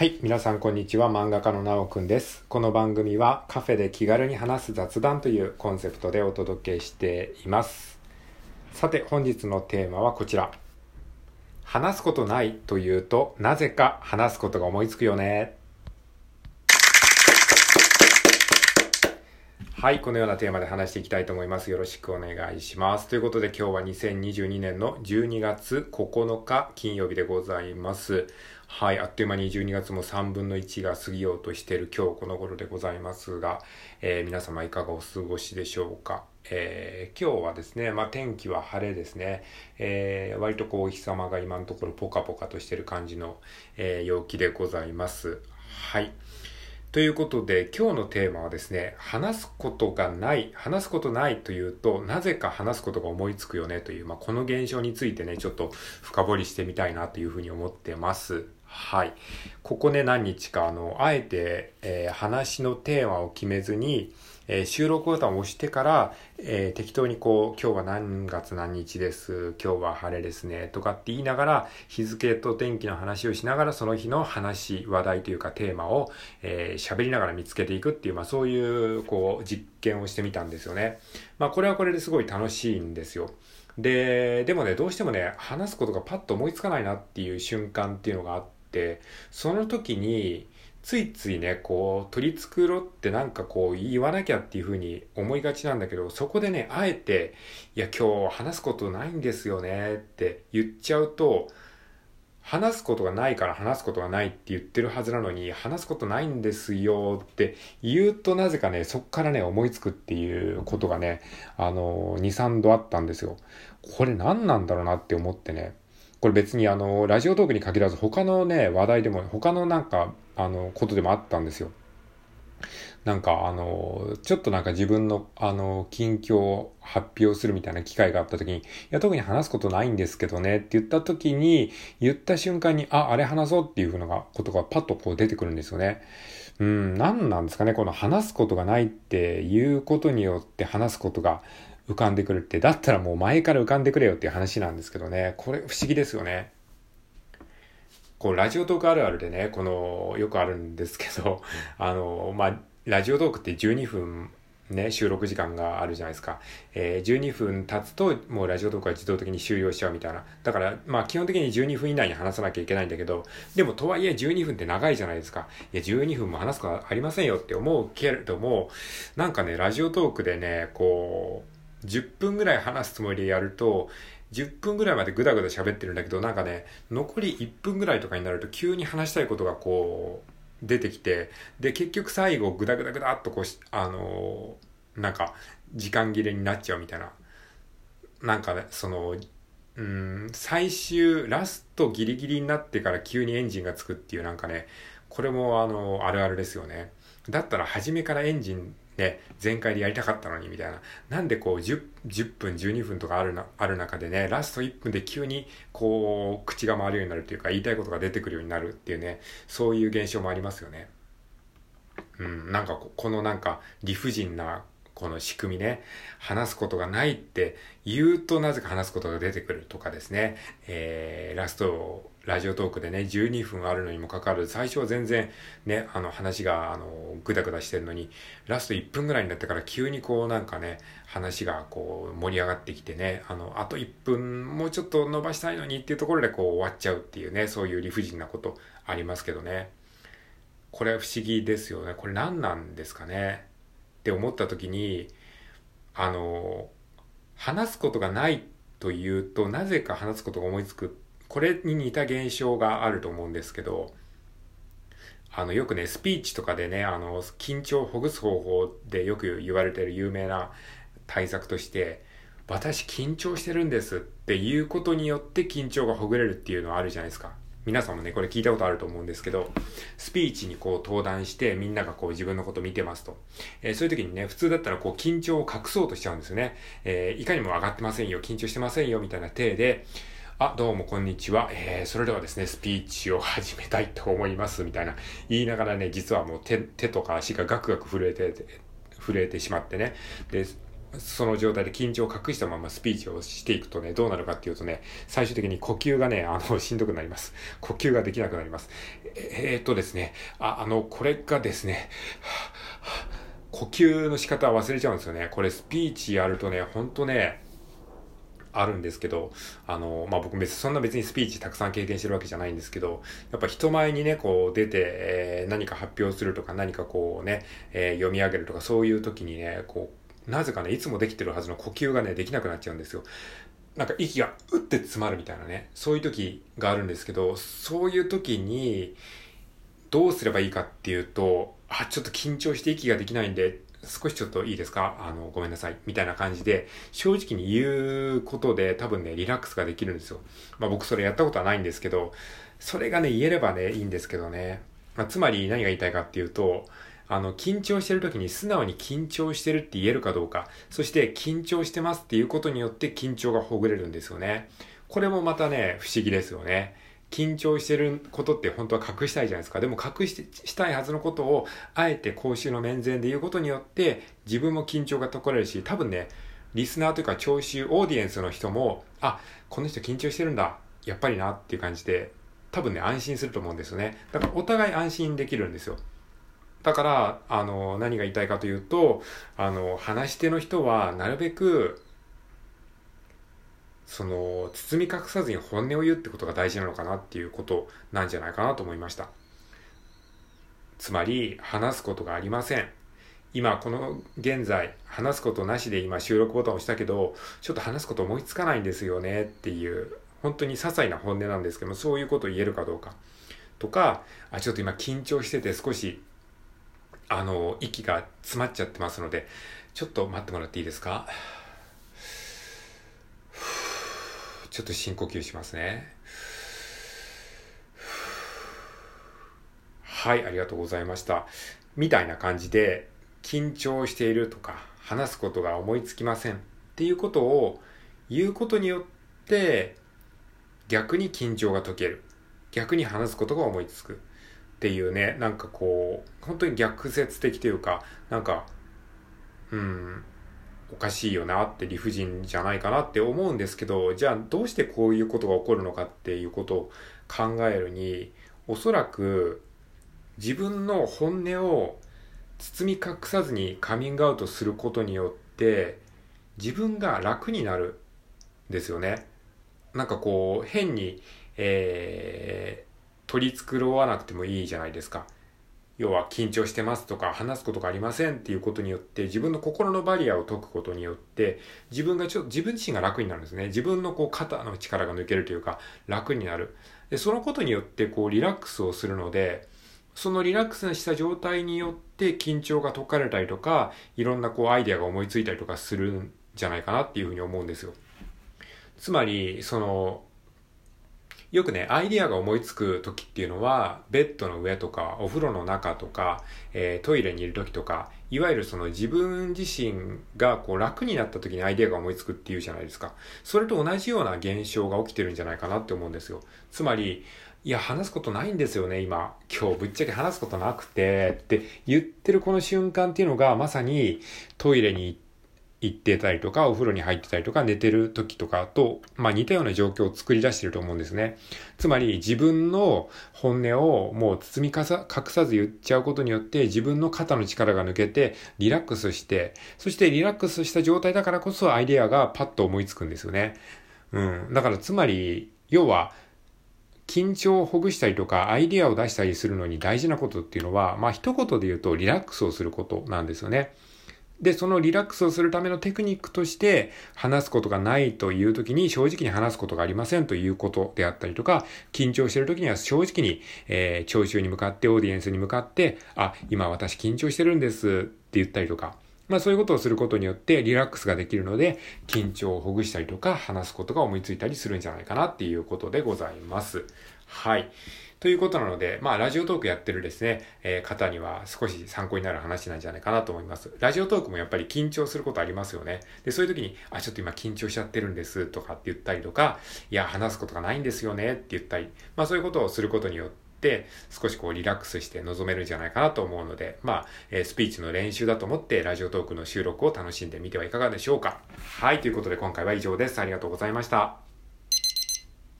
はい、皆さんこんにちは。漫画家のなおくんです。この番組はカフェで気軽に話す雑談というコンセプトでお届けしています。さて、本日のテーマはこちら。話すことないというと、なぜか話すことが思いつくよね。はい、このようなテーマで話していきたいと思います。よろしくお願いします。ということで今日は2022年の12月9日金曜日でございます。はい、あっという間に12月も3分の1が過ぎようとしている今日この頃でございますが、えー皆様いかがお過ごしでしょうか？えー今日はですね、まあ、天気は晴れですね、えー割とこうお日様が今のところポカポカとしている感じの、え陽気でございます。はい。ということで、今日のテーマはですね、話すことがない、話すことないというと、なぜか話すことが思いつくよねという、まあ、この現象についてね、ちょっと深掘りしてみたいなというふうに思ってます。はい。ここね、何日か、あの、あえて、えー話のテーマを決めずに、えー収録ボタンを押してから、えー適当にこう、今日は何月何日です、今日は晴れですね、とかって言いながら、日付と天気の話をしながら、その日の話、話題というかテーマを、えー喋りながら見つけていくっていう、まあそういう、こう、実験をしてみたんですよね。まあこれはこれですごい楽しいんですよ。で、でもね、どうしてもね、話すことがパッと思いつかないなっていう瞬間っていうのがあって、その時に、ついついね、こう、取り繕ってなんかこう言わなきゃっていうふうに思いがちなんだけど、そこでね、あえて、いや今日話すことないんですよねって言っちゃうと、話すことがないから話すことがないって言ってるはずなのに、話すことないんですよって言うとなぜかね、そっからね、思いつくっていうことがね、あの、2、3度あったんですよ。これ何なんだろうなって思ってね。これ別にあの、ラジオトークに限らず他のね、話題でも、他のなんか、あの、ことでもあったんですよ。なんかあの、ちょっとなんか自分のあの、近況を発表するみたいな機会があった時に、いや特に話すことないんですけどねって言った時に、言った瞬間に、あ、あれ話そうっていうふうなことがパッとこう出てくるんですよね。うん、何なんですかね、この話すことがないっていうことによって話すことが浮かんでくるって、だったらもう前から浮かんでくれよっていう話なんですけどね、これ不思議ですよね。こう、ラジオトークあるあるでね、この、よくあるんですけど、あの、まあ、ラジオトークって12分、ね、収録時間があるじゃないですか。えー12分経つと、もうラジオトークは自動的に終了しちゃうみたいな。だから、まあ、基本的に12分以内に話さなきゃいけないんだけど、でも、とはいえ12分って長いじゃないですか。いや、12分も話すことありませんよって思うけれども、なんかね、ラジオトークでね、こう、10分ぐらい話すつもりでやると、10分ぐらいまでぐだぐだ喋ってるんだけど、なんかね、残り1分ぐらいとかになると急に話したいことがこう、出てきて、で、結局最後ぐだぐだぐだっとこうし、あのーなんか、時間切れになっちゃうみたいな。なんかね、その、うん、最終、ラストギリギリになってから急にエンジンがつくっていうなんかね、これもあの、あるあるですよね。だったら初めからエンジンね、全開でやりたかったのにみたいな。なんでこう 10, 10分、12分とかあるな、ある中でね、ラスト1分で急にこう、口が回るようになるというか、言いたいことが出てくるようになるっていうね、そういう現象もありますよね。うん、なんかここのなんか理不尽なこの仕組みね、話すことがないって言うとなぜか話すことが出てくるとかですね、えー、ラスト、ラジオトークでね、12分あるのにもかかわらず、最初は全然ね、あの話が、あの、ぐだぐだしてるのに、ラスト1分ぐらいになってから急にこうなんかね、話がこう盛り上がってきてね、あの、あと1分もうちょっと伸ばしたいのにっていうところでこう終わっちゃうっていうね、そういう理不尽なことありますけどね。これは不思議ですよね。これ何なんですかねって思った時に、あの、話すことがないというと、なぜか話すことが思いつく。これに似た現象があると思うんですけど、あの、よくね、スピーチとかでね、あの、緊張をほぐす方法でよく言われてる有名な対策として、私緊張してるんですっていうことによって緊張がほぐれるっていうのはあるじゃないですか。皆さんもね、これ聞いたことあると思うんですけど、スピーチにこう登壇してみんながこう自分のこと見てますと。えーそういう時にね、普通だったらこう緊張を隠そうとしちゃうんですよね。えーいかにも上がってませんよ、緊張してませんよ、みたいな体で、あ、どうもこんにちは。えーそれではですね、スピーチを始めたいと思います、みたいな言いながらね、実はもう手、手とか足がガクガク震えて、震えてしまってね。で、その状態で緊張を隠したままスピーチをしていくとね、どうなるかっていうとね、最終的に呼吸がね、あの、しんどくなります。呼吸ができなくなります。えー、っとですね、あ、あの、これがですね、呼吸の仕方忘れちゃうんですよね。これスピーチやるとね、ほんとね、あるんですけど、あの、まあ、僕別、そんな別にスピーチたくさん経験してるわけじゃないんですけど、やっぱ人前にね、こう出て、えー、何か発表するとか何かこうね、えー、読み上げるとかそういう時にね、こう、なぜかね、いつもできてるはずの呼吸がね、できなくなっちゃうんですよ。なんか息がうって詰まるみたいなね、そういう時があるんですけど、そういう時に、どうすればいいかっていうと、あ、ちょっと緊張して息ができないんで、少しちょっといいですか？あの、ごめんなさい。みたいな感じで、正直に言うことで多分ね、リラックスができるんですよ。まあ僕それやったことはないんですけど、それがね、言えればね、いいんですけどね。まあ、つまり何が言いたいかっていうと、あの、緊張してる時に素直に緊張してるって言えるかどうか、そして緊張してますっていうことによって緊張がほぐれるんですよね。これもまたね、不思議ですよね。緊張してることって本当は隠したいじゃないですか。でも隠ししたいはずのことを、あえて公衆の面前で言うことによって、自分も緊張が解かれるし、多分ね、リスナーというか聴衆、オーディエンスの人も、あ、この人緊張してるんだ。やっぱりなっていう感じで、多分ね、安心すると思うんですよね。だからお互い安心できるんですよ。だから、あの、何が言いたいかというと、あの、話し手の人は、なるべく、その、包み隠さずに本音を言うってことが大事なのかなっていうことなんじゃないかなと思いました。つまり、話すことがありません。今、この現在、話すことなしで今収録ボタンを押したけど、ちょっと話すこと思いつかないんですよねっていう、本当に些細な本音なんですけども、そういうことを言えるかどうか。とか、あ、ちょっと今緊張してて少し、あの、息が詰まっちゃってますので、ちょっと待ってもらっていいですか？ちょっと深呼吸しますね。はい、ありがとうございました。みたいな感じで、緊張しているとか、話すことが思いつきませんっていうことを言うことによって、逆に緊張が解ける。逆に話すことが思いつく。っていうね、なんかこう、本当に逆説的というか、なんか、うん、おかしいよなって理不尽じゃないかなって思うんですけど、じゃあどうしてこういうことが起こるのかっていうことを考えるに、おそらく自分の本音を包み隠さずにカミングアウトすることによって自分が楽になるんですよね。なんかこう変に、え、取り繕わなくてもいいじゃないですか。要は緊張してますとか話すことがありませんっていうことによって自分の心のバリアを解くことによって自分がちょっと自分自身が楽になるんですね。自分のこう肩の力が抜けるというか楽になる。で、そのことによってこうリラックスをするのでそのリラックスした状態によって緊張が解かれたりとかいろんなこうアイデアが思いついたりとかするんじゃないかなっていうふうに思うんですよ。つまり、その、よくね、アイディアが思いつく時っていうのは、ベッドの上とか、お風呂の中とか、えー、トイレにいる時とか、いわゆるその自分自身がこう楽になった時にアイディアが思いつくっていうじゃないですか。それと同じような現象が起きてるんじゃないかなって思うんですよ。つまり、いや、話すことないんですよね、今。今日ぶっちゃけ話すことなくて、って言ってるこの瞬間っていうのが、まさにトイレに行って、行ってたりとか、お風呂に入ってたりとか、寝てる時とかと、まあ似たような状況を作り出してると思うんですね。つまり自分の本音をもう包みかさ、隠さず言っちゃうことによって自分の肩の力が抜けてリラックスして、そしてリラックスした状態だからこそアイデアがパッと思いつくんですよね。うん。だからつまり、要は、緊張をほぐしたりとか、アイデアを出したりするのに大事なことっていうのは、まあ一言で言うとリラックスをすることなんですよね。で、そのリラックスをするためのテクニックとして、話すことがないという時に正直に話すことがありませんということであったりとか、緊張している時には正直に、えー、聴衆に向かって、オーディエンスに向かって、あ、今私緊張してるんですって言ったりとか、まあそういうことをすることによってリラックスができるので、緊張をほぐしたりとか、話すことが思いついたりするんじゃないかなっていうことでございます。はい。ということなので、まあ、ラジオトークやってるですね、えー、方には少し参考になる話なんじゃないかなと思います。ラジオトークもやっぱり緊張することありますよね。で、そういう時に、あ、ちょっと今緊張しちゃってるんですとかって言ったりとか、いや、話すことがないんですよねって言ったり、まあ、そういうことをすることによって、、少しこうリラックスして臨めるんじゃないかなと思うので、まあ、えー、スピーチの練習だと思ってラジオトークの収録を楽しんでみてはいかがでしょうか。はい、ということで今回は以上です。ありがとうございました。